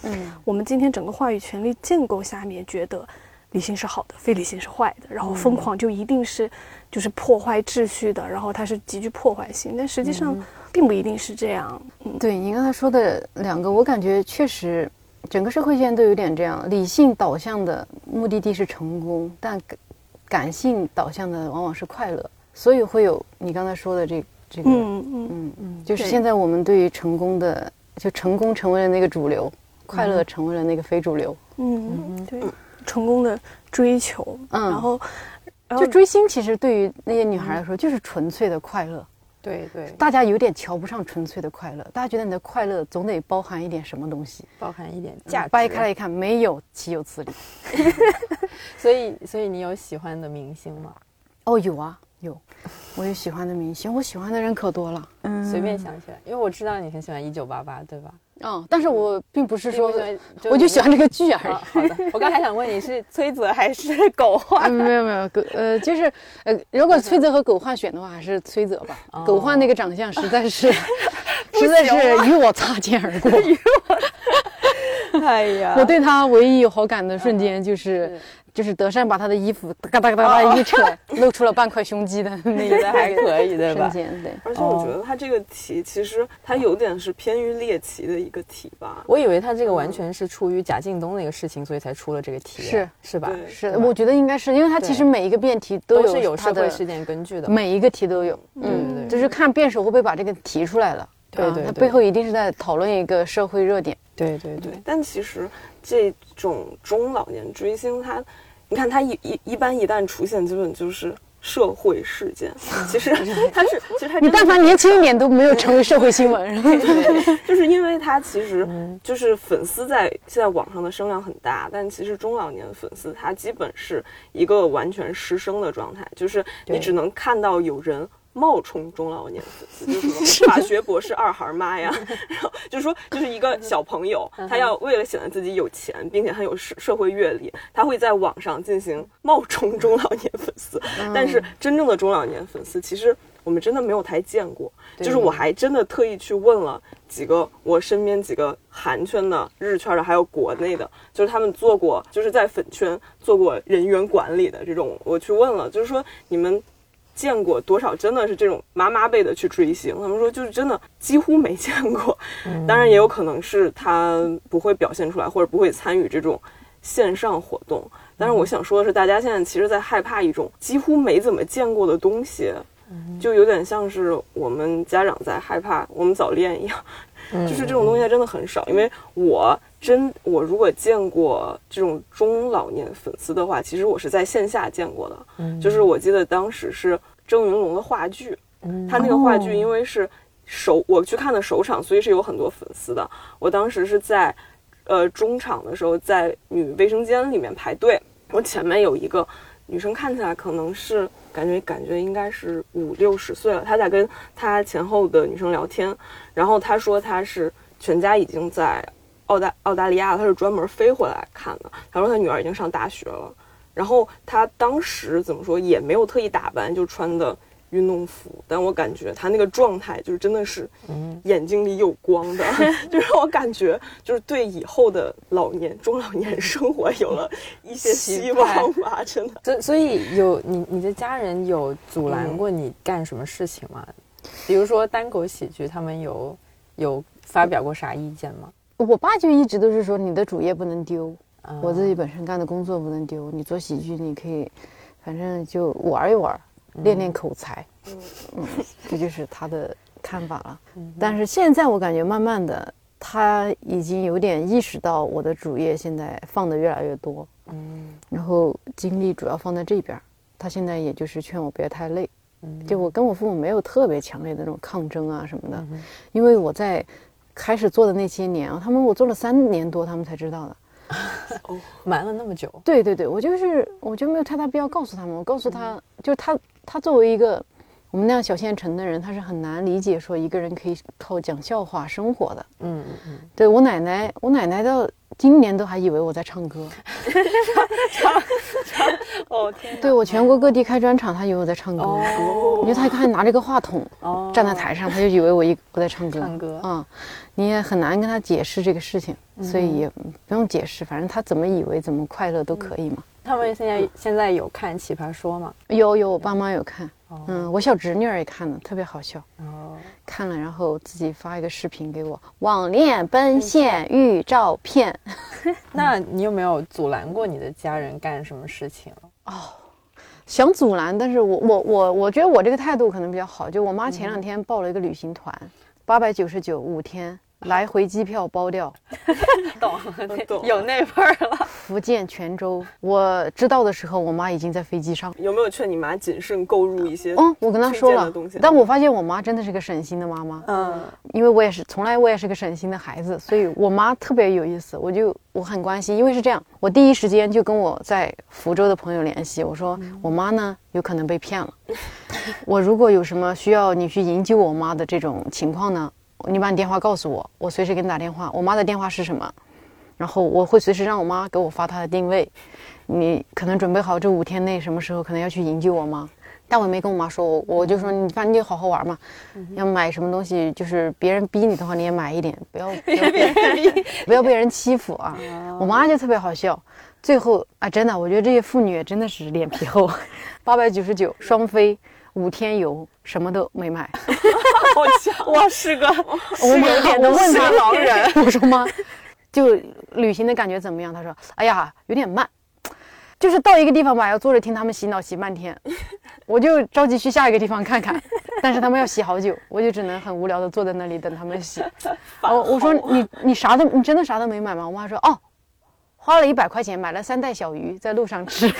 我们今天整个话语权力建构下面觉得。理性是好的，非理性是坏的。然后疯狂就一定是，就是破坏秩序的。然后它是极具破坏性，但实际上并不一定是这样。嗯，对你刚才说的两个，我感觉确实整个社会现在都有点这样。理性导向的目的地是成功，但感性导向的往往是快乐，所以会有你刚才说的这这个。嗯嗯嗯嗯，就是现在我们对于成功的，就成功成为了那个主流，快乐成为了那个非主流。嗯嗯，对。成功的追求，嗯，然后，就追星，其实对于那些女孩来说，就是纯粹的快乐。对对，大家有点瞧不上纯粹的快乐，大家觉得你的快乐总得包含一点什么东西，包含一点价值。掰开来一看，没有，岂有此理？所以，所以你有喜欢的明星吗？哦，有啊，有，我有喜欢的明星，我喜欢的人可多了。嗯随便想起来，因为我知道你很喜欢一九八八，对吧？嗯，但是我并不是说，我就喜欢这个剧而已。啊，好的。我刚才想问你是崔泽还是 狗啊，焕？没有没有，狗呃，就是呃，如果崔泽和狗焕选的话，还是崔泽吧。狗焕那个长相实在是，实在是与我擦肩而过。哎呀我对他唯一有好感的瞬间就是，就是德善把他的衣服 嘎哒嘎哒一扯，露出了半块胸肌的 那觉得还可以，对吧？瞬间，对。而且我觉得他这个题其实他有点是偏于猎奇的一个题吧。我以为他这个完全是出于贾敬东那个事情，所以才出了这个题，是是吧？是，我觉得应该是，因为他其实每一个辩题都都是有社会事件根据的。每一个题都有，嗯，对就是看辩手会不会把这个提出来了。啊对对对他背后一定是在讨论一个社会热点。对对对对，但其实这种中老年追星，它，你看它一一一般一旦出现，基本就是社会事件。其实它是，其实它你但凡年轻一点都没有成为社会新闻。就是因为它其实嗯就是粉丝在现在网上的声量很大，但其实中老年粉丝他基本是一个完全失声的状态，就是你只能看到有人。冒充中老年粉丝，就是什么法学博士二孩妈呀，然后就是说，就是一个小朋友，他要为了显得自己有钱，并且很有社社会阅历，他会在网上进行冒充中老年粉丝。但是真正的中老年粉丝，其实我们真的没有太见过。就是我还真的特意去问了几个我身边几个韩圈的、日圈的，还有国内的，就是他们做过，就是在粉圈做过人员管理的这种，我去问了，就是说你们。见过多少真的是这种妈妈辈的去追星？他们说就是真的几乎没见过，当然也有可能是他不会表现出来，或者不会参与这种线上活动。但是我想说的是，大家现在其实在害怕一种几乎没怎么见过的东西，就有点像是我们家长在害怕我们早恋一样，就是这种东西真的很少。因为我真我如果见过这种中老年粉丝的话，其实我是在线下见过的，就是我记得当时是郑云龙的话剧，他那个话剧因为是首我去看的首场，所以是有很多粉丝的。我当时是在呃中场的时候，在女卫生间里面排队，我前面有一个女生，看起来可能是感觉感觉应该是五六十岁了，她在跟她前后的女生聊天，然后他说他是全家已经在澳大澳大利亚，他是专门飞回来看的。他说他女儿已经上大学了，然后他当时怎么说也没有特意打扮，就穿的。运动服，但我感觉他那个状态就是真的是，眼睛里有光的，就让我感觉就是对以后的老年中老年生活有了一些希望吧，真的。所所以 有你你的家人有阻拦过你干什么事情吗？比如说单口喜剧，他们有有发表过啥意见吗？我爸就一直都是说你的主业不能丢，啊我自己本身干的工作不能丢。你做喜剧，你可以，反正就玩一玩，练练口才。嗯，这就是他的看法了。但是现在我感觉慢慢的，他已经有点意识到我的主业现在放的越来越多，嗯然后精力主要放在这边。他现在也就是劝我不要太累。嗯就我跟我父母没有特别强烈的那种抗争啊什么的，嗯因为我在开始做的那些年啊，他们我做了三年多，他们才知道的。瞒了那么久，对对对，我就是我就没有太大必要告诉他们，我告诉嗯他，就是他他作为一个我们那样小县城的人，他是很难理解说一个人可以靠讲笑话生活的。嗯嗯对我奶奶，我奶奶到今年都还以为我在唱歌。唱 唱，哦天对我全国各地开专场，他以为我在唱歌。哦因为他看拿着个话筒哦站在台上，他就以为我一我在唱歌。唱歌啊、你也很难跟他解释这个事情，所以也不用解释，反正他怎么以为怎么快乐都可以嘛。他们现在现在有看《奇葩说》吗？有有，我爸妈有看，哦嗯，我小侄女儿也看了，特别好笑。哦，看了，然后自己发一个视频给我，网恋奔现遇照片。那你有没有阻拦过你的家人干什么事情？哦想阻拦，但是我我我我觉得我这个态度可能比较好。就我妈前两天报了一个旅行团，八百九十九五天，来回机票包掉。懂懂有那味儿了。福建泉州，我知道的时候，我妈已经在飞机上。有没有劝你妈谨慎购入一些？嗯，我跟她说了但我发现我妈真的是个省心的妈妈。嗯，因为我也是从来我也是个省心的孩子，所以我妈特别有意思，我就我很关心，因为是这样，我第一时间就跟我在福州的朋友联系，我说我妈呢有可能被骗了，我如果有什么需要你去营救我妈的这种情况呢，你把你电话告诉我，我随时给你打电话，我妈的电话是什么，然后我会随时让我妈给我发她的定位，你可能准备好这五天内什么时候可能要去营救我妈。但我也没跟我妈说，我我就说你反正你就好好玩嘛，要买什么东西，就是别人逼你的话，你也买一点，不要 不要被 不要被人欺负啊。我妈就特别好笑，最后啊，真的，我觉得这些妇女真的是脸皮厚，八百九十九双飞五天游，什么都没买。我是个我有点的问她老人，我说妈，就旅行的感觉怎么样？她说，哎呀，有点慢，就是到一个地方吧，要坐着听他们洗脑洗半天，我就着急去下一个地方看看，但是他们要洗好久，我就只能很无聊的坐在那里等他们洗。我我说你你啥都你真的啥都没买吗？我妈说哦，花了一百块钱买了三袋小鱼，在路上吃。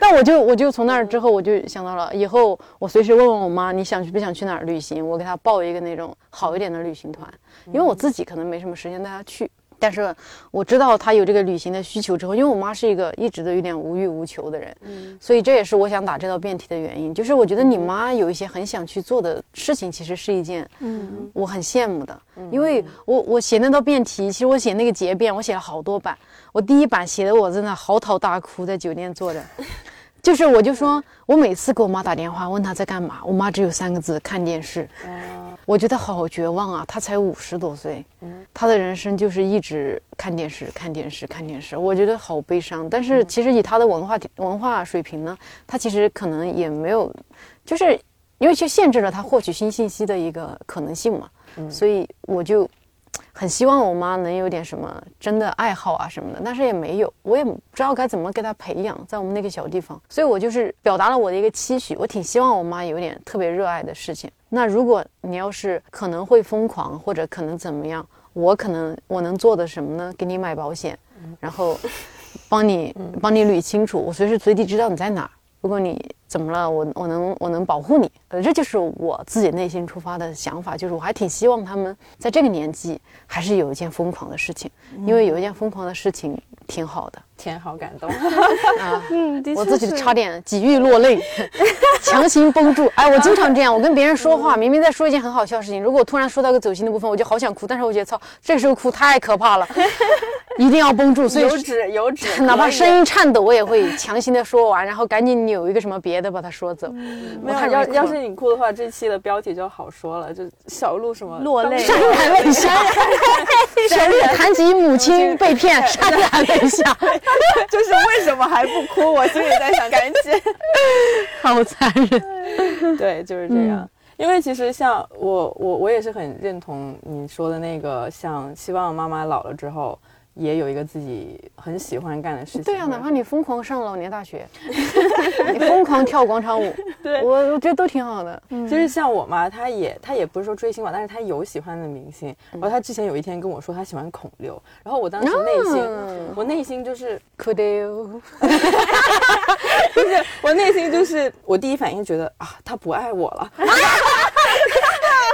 但我就我就从那儿之后，我就想到了以后我随时问问我妈，你想去不想去哪儿旅行？我给她报一个那种好一点的旅行团，因为我自己可能没什么时间带她去。但是我知道他有这个旅行的需求之后，因为我妈是一个一直都有点无欲无求的人，所以这也是我想打这道辩题的原因。就是我觉得你妈有一些很想去做的事情，其实是一件嗯，我很羡慕的，因为我我写那道辩题，其实我写那个结辩，我写了好多版。我第一版写的我真的嚎啕大哭，在酒店坐着，就是我就说我每次给我妈打电话问她在干嘛，我妈只有三个字：看电视。我觉得好绝望啊！他才五十多岁，他的人生就是一直看电视、看电视、看电视，我觉得好悲伤。但是其实以他的文化文化水平呢，他其实可能也没有，就是因为就限制了他获取新信息的一个可能性嘛。所以我就很希望我妈能有点什么真的爱好啊什么的，但是也没有，我也不知道该怎么给她培养，在我们那个小地方，所以我就是表达了我的一个期许，我挺希望我妈有点特别热爱的事情。那如果你要是可能会疯狂或者可能怎么样，我可能我能做的什么呢？给你买保险，然后帮你帮你捋清楚，我随时随地知道你在哪儿。如果你怎么了，我我能我能保护你，呃，这就是我自己内心出发的想法，就是我还挺希望他们在这个年纪还是有一件疯狂的事情，因为有一件疯狂的事情挺好的天好感动。啊。我自己差点几欲落泪，强行绷住。哎，我经常这样，我跟别人说话，明明在说一件很好笑的事情，如果我突然说到个走心的部分，我就好想哭，但是我觉得操，这时候哭太可怕了，一定要绷住。所以有纸有纸，哪怕声音颤抖，我也会强行的说完，然后赶紧扭一个什么别的把它说走。没有，要要是你哭的话，这期的标题就好说了，就小鹿什么落泪潸然泪下，小鹿谈及母亲被骗，潸然泪下，就是为什么还不哭？我心里在想，赶紧。好残忍。对，就是这样。因为其实像我，我我也是很认同你说的那个，像希望妈妈老了之后也有一个自己很喜欢干的事情。对呀、哪怕你疯狂上老年大学，你疯狂跳广场舞，对我我觉得都挺好的。就是像我嘛，她也她也不是说追星吧，但是她有喜欢的明星。然后她之前有一天跟我说她喜欢孔刘，然后我当时内心，嗯我内心就是可得哟，就是我内心就是我第一反应觉得啊，他不爱我了。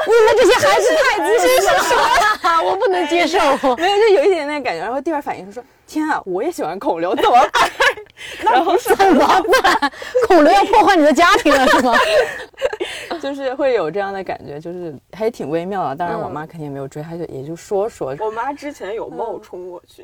你们这些孩子太自信了，啊 我不能接受。没有，就有一点那感觉。然后第二反应是说，天啊，我也喜欢孔刘，怎么办？然后是 怎么办？孔刘要破坏你的家庭了是吗？就是会有这样的感觉，就是还挺微妙的。当然，我妈肯定也没有追，她就也就说说。我妈之前有冒充我去，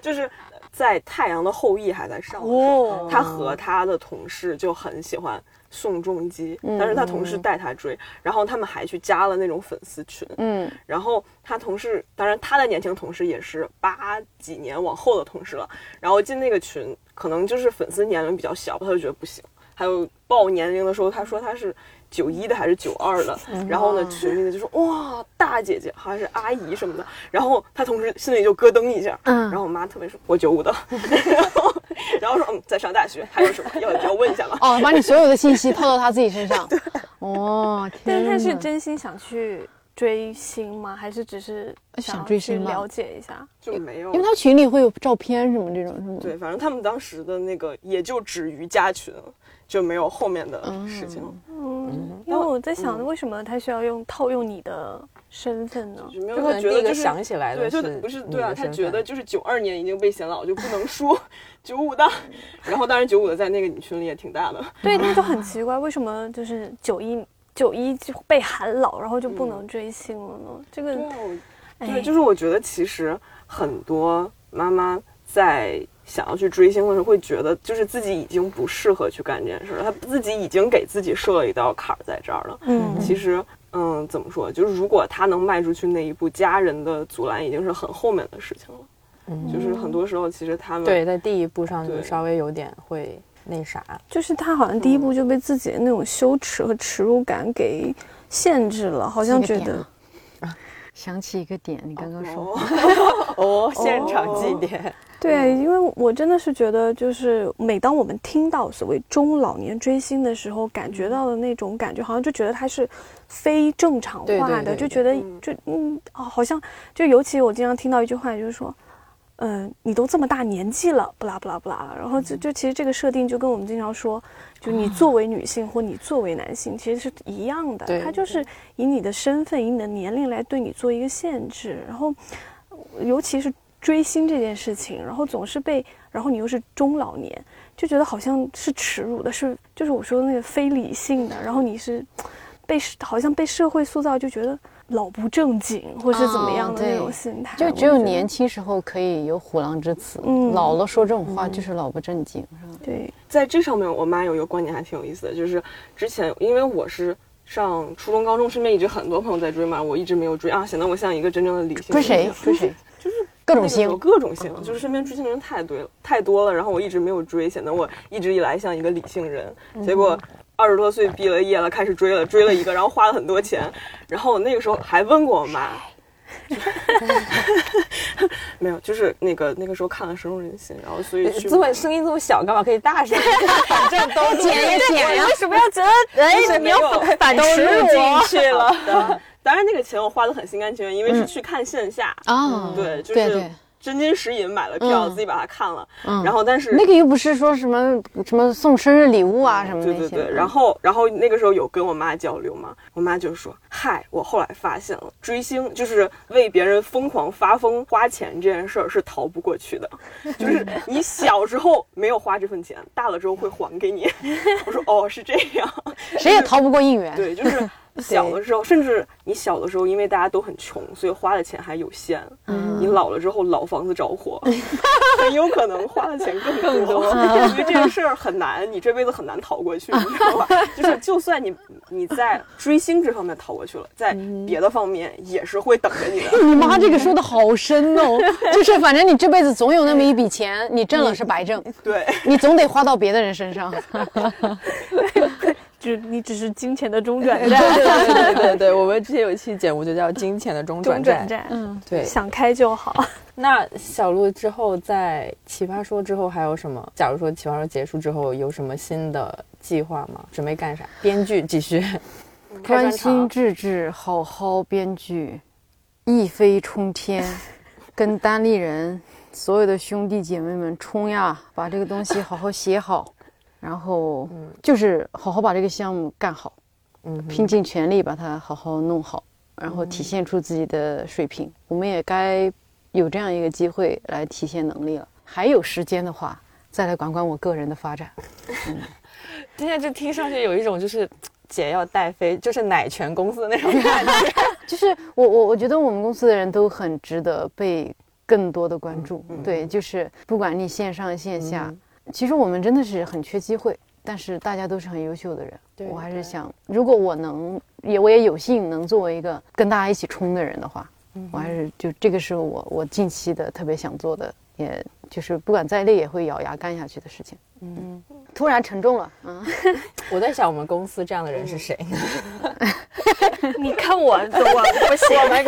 就是在《太阳的后裔》还在上的时候，她和她的同事就很喜欢宋仲基，但是他同事带他追，然后他们还去加了那种粉丝群，嗯，然后他同事，当然他的年轻同事也是八几年往后的同事了，然后进那个群，可能就是粉丝年龄比较小，他就觉得不行。还有报年龄的时候，他说他是九一的还是九二的，然后呢群里的就说哇大姐姐好像是阿姨什么的，然后他同事心里就咯噔一下，嗯。然后我妈特别说我九五的，然 后然后说嗯在上大学，还有什么要要问一下吗？哦，把你所有的信息套到他自己身上。哦，但是他是真心想去追星吗？还是只是想追星了解一下？就没有因为他群里会有照片什么这种，是吗？对，反正他们当时的那个也就止于加群，就没有后面的事情了，嗯，因为我在想，为什么他需要用套用你的身份呢？就没有他觉得就是想起来的对，就是不是对啊，他觉得就是九二年已经被显老，就不能输 九五的。然后当然九五的在那个女群里也挺大的，对，那就很奇怪，为什么就是九一九一就被喊老，然后就不能追星了呢？这个对就是我觉得其实很多妈妈在想要去追星的时候，会觉得就是自己已经不适合去干这件事了，她自己已经给自己设了一道坎儿在这儿了。嗯，其实，嗯，怎么说？就是如果他能迈出去那一步，家人的阻拦已经是很后面的事情了。嗯就是很多时候，其实他们对，在第一步上就稍微有点会那啥，就是他好像第一步就被自己的那种羞耻和耻辱感给限制了，好像觉得啊想起一个点，你刚刚说，哦。哦，现场祭奠，对，因为我真的是觉得，就是每当我们听到所谓中老年追星的时候，感觉到的那种感觉，好像就觉得它是非正常化的，对对对就觉得嗯就嗯哦，好像就尤其我经常听到一句话，就是说。嗯，你都这么大年纪了，不啦不啦不啦，然后就就其实这个设定就跟我们经常说，就你作为女性或你作为男性，其实是一样的，对它就是以你的身份、以你的年龄来对你做一个限制，然后尤其是追星这件事情，然后总是被，然后你又是中老年，就觉得好像是耻辱的，是就是我说的那个非理性的，然后你是被好像被社会塑造，就觉得老不正经或是怎么样的那种心态，就只有年轻时候可以有虎狼之词，嗯老了说这种话就是老不正经，是吧？对，在这上面，我妈有一个观点还挺有意思的，就是之前因为我是上初中、高中，身边一直很多朋友在追嘛，我一直没有追啊，显得我像一个真正的理性追谁追谁？就是各种星，各种星，就是身边追星的人太多了，太多了，然后我一直没有追，显得我一直以来像一个理性人。结果二十多岁毕了业了，开始追了，追了一个，然后花了很多钱，然后我那个时候还问过我妈。没有，就是那个那个时候看了《深入人心》，然后所以去这么声音这么小，干嘛可以大声？反正都剪呀剪呀为什么要觉得哎你要反反都录进去了。当然那个钱我花的很心甘情愿，因为是去看线下，啊，对，就是对对，真金实银买了票，嗯自己把它看了，嗯然后但是那个又不是说什么什么送生日礼物啊什么的，对对对，然后然后那个时候有跟我妈交流嘛，我妈就说：“嗨，我后来发现了，追星就是为别人疯狂发疯花钱这件事儿是逃不过去的，就是你小时候没有花这份钱，大了之后会还给你。”我说：“哦，是这样。”谁也逃不过应援。对，就是小的时候，甚至你小的时候，因为大家都很穷，所以花的钱还有限。嗯你老了之后，老房子着火，很有可能花的钱更多。因为这个事儿很难，你这辈子很难逃过去，你知道吧？就是就算你你在追星这方面逃过去了，在别的方面也是会等着你的。你妈这个说的好深哦，就是反正你这辈子总有那么一笔钱，你挣了是白挣，对，你总得花到别的人身上。就你只是金钱的中转对站，对对对对，我们之前有一期节目就叫《金钱的中转站中转》。站，嗯，对，想开就好。那小鹿之后在奇葩说之后还有什么？假如说奇葩说结束之后有什么新的计划吗？准备干啥？编剧继续，专专心。致志，好好编剧，一飞冲天，跟单立人所有的兄弟姐妹们冲呀，把这个东西好好写好，然后就是好好把这个项目干好，嗯，拼尽全力把它好好弄好，然后体现出自己的水平。我们也该有这样一个机会来体现能力了。还有时间的话，再来管管我个人的发展。嗯 现在就听上去有一种就是姐要带飞，就是奶泉公司的那种感觉。就是我我我觉得我们公司的人都很值得被更多的关注。对，就是不管你线上线下，其实我们真的是很缺机会，但是大家都是很优秀的人。对我还是想，如果我能，也我也有幸能作为一个跟大家一起冲的人的话，我还是就这个是我我近期的特别想做的，也就是不管再累也会咬牙干下去的事情。嗯突然沉重了，嗯，我在想我们公司这样的人是谁呢？你看我，我不行，我们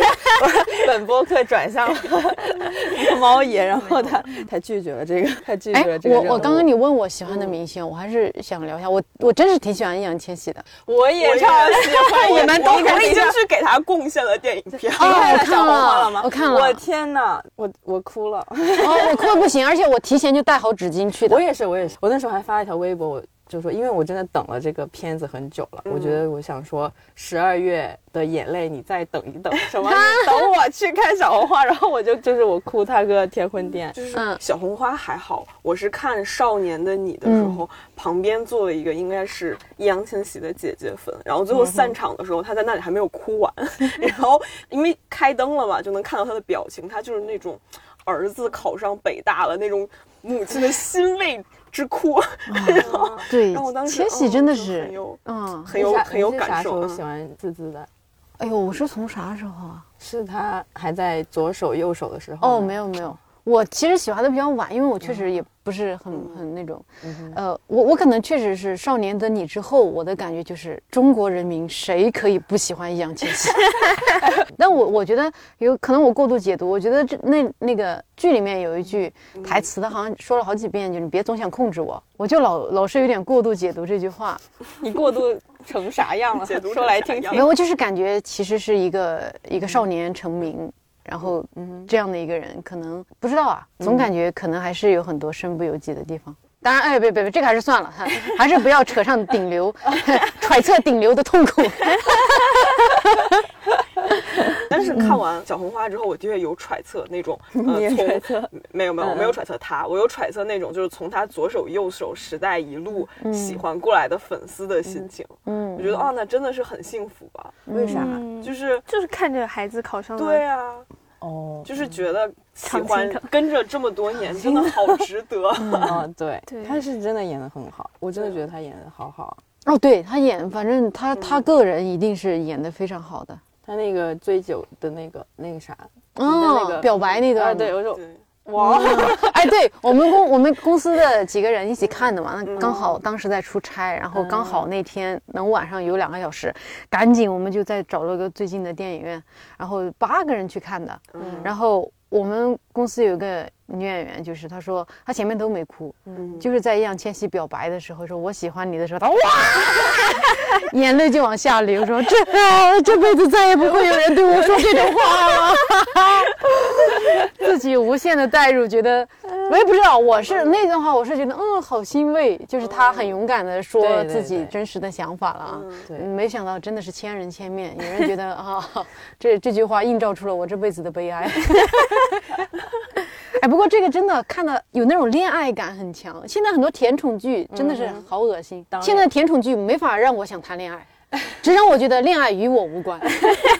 本播客转向了 猫爷，然后他他拒绝了这个，他拒绝哎了，这个我我刚刚你问我喜欢的明星，我还是想聊一下，我我真是挺喜欢易烊千玺的。我也超喜欢，我你们都我已经去给他贡献了电影票。哦，我看了，吗？我看了，我天哪，我我哭了。哦，我哭的不行，而且我提前就带好纸巾去的我。也是，我也是。我那时候还发了一条微博，我就说，因为我真的等了这个片子很久了，我觉得我想说，十二月的眼泪你再等一等，什么？你等我去看小红花，然后我就就是我哭他个天昏地暗。就是嗯小红花还好，我是看《少年的你》的时候，旁边坐了一个应该是易烊千玺的姐姐粉，然后最后散场的时候，他在那里还没有哭完，然后因为开灯了嘛，就能看到他的表情，他就是那种儿子考上北大了那种母亲的欣慰之哭，然后对然后我当，时千玺真的嗯就很是，有嗯，很有很有感受。嗯时候喜欢滋滋的？哎呦，我是从啥时候啊？是他还在左手右手的时候？哦，没有没有，我其实喜欢的比较晚，因为我确实也不是很很那种，呃，我我可能确实是《少年的你》之后，我的感觉就是中国人民谁可以不喜欢易烊千玺？但我我觉得有可能我过度解读，我觉得这那那个剧里面有一句台词，他好像说了好几遍，就是你别总想控制我，我就老老是有点过度解读这句话。你过度成啥样了？解读说来听听。没有，我就是感觉其实是一个一个少年成名，然后嗯这样的一个人，可能不知道啊，总感觉可能还是有很多身不由己的地方。当然，哎，别别别，这个还是算了，还是不要扯上顶流，揣测顶流的痛苦。但是看完小红花之后，我的确有揣测那种，呃，从揣测没有没有，嗯我没有揣测他，我有揣测那种就是从他左手右手时代一路喜欢过来的粉丝的心情。嗯我觉得哦，那真的是很幸福吧？为啥？嗯就是就是看着孩子考上了，对啊，哦，就是觉得喜欢跟着这么多年，真的好值得。啊，对，对他是真的演的很好，我真的觉得他演的好好啊。哦，对他演，反正他他个人一定是演的非常好的。他那个醉酒的那个那个啥，你的那哦个，表白那啊，段，对，我说对，哇，哎，对我们公我们公司的几个人一起看的嘛，那刚好当时在出差，然后刚好那天能晚上有两个小时，赶紧我们就再找了个最近的电影院，然后八个人去看的，然后我们公司有个女演员，就是她说她前面都没哭，嗯。就是在易烊千玺表白的时候说我喜欢你的时候，她哇，眼泪就往下流，说这、啊、这辈子再也不会有人对我说这种话。了。自己无限的代入，觉得我也不知道，我是那段话，我是觉得嗯，好欣慰，就是他很勇敢的说自己真实的想法了嗯没想到真的是千人千面，有人觉得啊，这这句话映照出了我这辈子的悲哀。哎，不过这个真的看的有那种恋爱感很强。现在很多甜宠剧真的是好恶心，现在甜宠剧没法让我想谈恋爱，只让我觉得恋爱与我无关。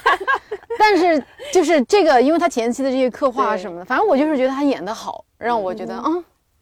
但是就是这个，因为他前期的这些刻画什么的，反正我就是觉得他演的好，让我觉得啊、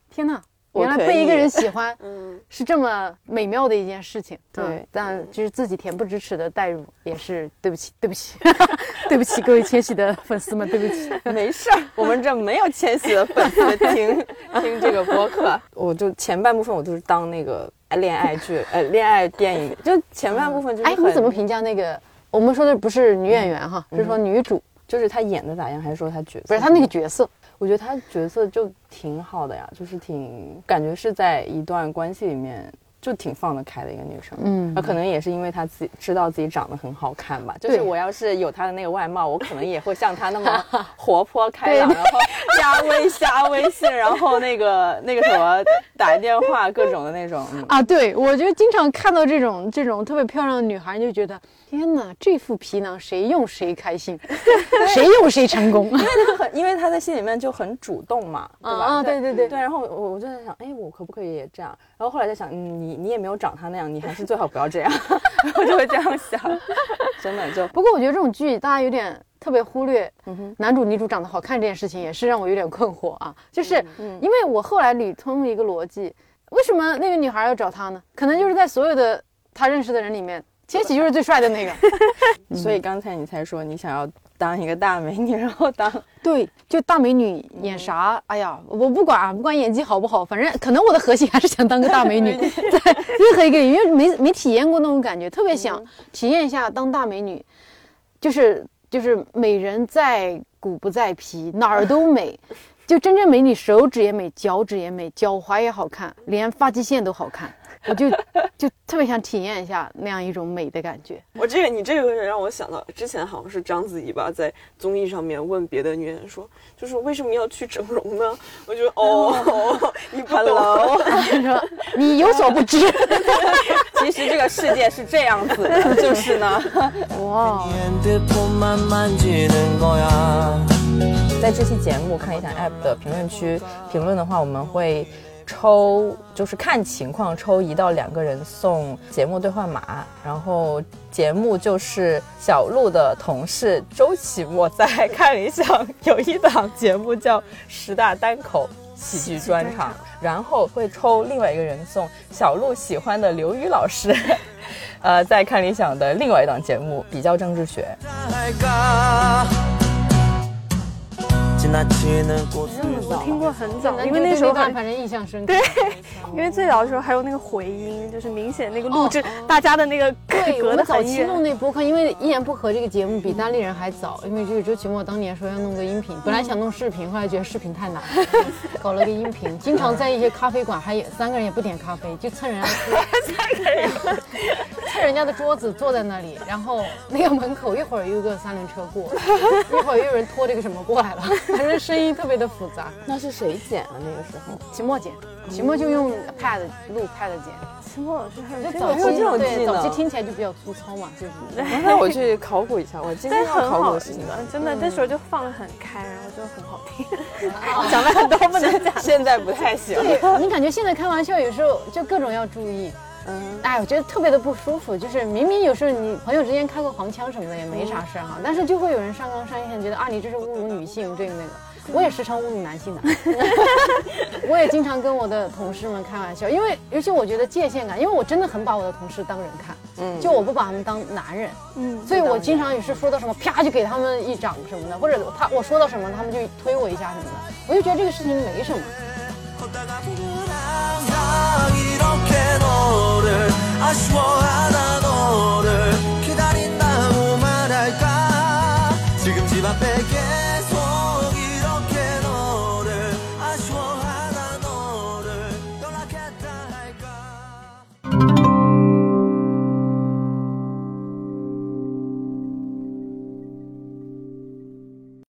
天哪，我可原来被一个人喜欢 嗯，是这么美妙的一件事情。对嗯但就是自己恬不知耻的代入，也是对不起，对不起，对不起各位千玺的粉丝们，对不起。没事儿，我们这没有千玺的粉丝听听这个播客，我就前半部分我都是当那个恋爱剧，呃，恋爱电影，就前半部分就是哎，你怎么评价那个？我们说的不是女演员哈，是说女主，就是她演的咋样，还是说她角色？不是她那个角色。我觉得他角色就挺好的呀，就是挺感觉是在一段关系里面就挺放得开的一个女生。嗯那可能也是因为她自己知道自己长得很好看吧。就是我要是有她的那个外貌，我可能也会像她那么 活泼开朗，然后加微加微信，然后那个那个什么打电话各种的那种。嗯啊，对，我就经常看到这种这种特别漂亮的女孩，就觉得天哪，这副皮囊谁用谁开心，谁用谁成功。因为他很，因为他在心里面就很主动嘛，对吧？啊，对对对对，然后我我就在想，哎，我可不可以也这样？然后后来在想，嗯，你你也没有长他那样，你还是最好不要这样。我就会这样想，真的就不过我觉得这种剧大家有点特别忽略，嗯男主女主长得好看这件事情，也是让我有点困惑啊。就是嗯因为我后来捋通了一个逻辑，为什么那个女孩要找他呢？可能就是在所有的他认识的人里面，千玺就是最帅的那个。所以刚才你才说你想要当一个大美女，然后当对，就大美女演啥？哎呀，我不管啊，不管演技好不好，反正可能我的核心还是想当个大美女，在任何一个，因为没没体验过那种感觉，特别想体验一下当大美女，就是就是美人在骨不在皮，哪儿都美，就真正美女，手指也美，脚趾也美，脚踝也好看，连发际线都好看，我就就特别想体验一下那样一种美的感觉。我这个，你这个让我想到之前好像是章子怡吧，在综艺上面问别的女演员说，就是为什么要去整容呢？我觉得哦，你不懂，你说你有所不知，其实这个世界是这样子的，就是呢，哇。在这期节目看一下 app 的评论区评论的话，我们会。抽，就是看情况抽一到两个人送节目兑换码，然后节目就是小鹿的同事周启墨在看理想有一档节目叫《十大单口喜剧专场》，然后会抽另外一个人送小鹿喜欢的刘宇老师，呃，在看理想的另外一档节目比较政治学。在我听过很早，因因为那时候反正印象深刻。因为最早的时候还有那个回音，就是明显那个录制、大家的那个对，我 隔得们早很期弄。那播客，因为《一言不合》这个节目比单立人还早，因为就是周奇墨当年说要弄个音频，本来想弄视频，后来觉得视频太难，搞了个音频。经常在一些咖啡馆，还有三个人也不点咖啡，就蹭人家桌，三个人蹭人家的桌子坐在那里，然后那个门口一会儿又有个三轮车过，一会儿又有人拖着个什么过来了，反正声音特别的复杂。那是谁剪的那个时候？期末剪，期末就用 pad 录 pad 剪，期末老师还有这就早期早期听起来就比较粗糙嘛，就是。那我去考古一下，我今天要考古的事情听。的，真的，那时候就放得很开，然后就很好听，讲了很多不能讲。现在不太行。对你感觉现在开玩笑有时候就各种要注意，嗯，哎，我觉得特别的不舒服。就是明明有时候你朋友之间开个黄腔什么的也没啥事儿哈，但是就会有人上纲上线，觉得啊你这是侮辱女性这个那个。我也时常侮辱男性的，我也经常跟我的同事们开玩笑，因为尤其我觉得界限感，因为我真的很把我的同事当人看，嗯就我不把他们当男人，嗯，所以我经常也是说到什么，啪就给他们一掌什么的，或者他我说到什么，他们就推我一下什么的，我就觉得这个事情没什么。 걷다가 보면 항상 이렇게 너를 아쉬워하다 너를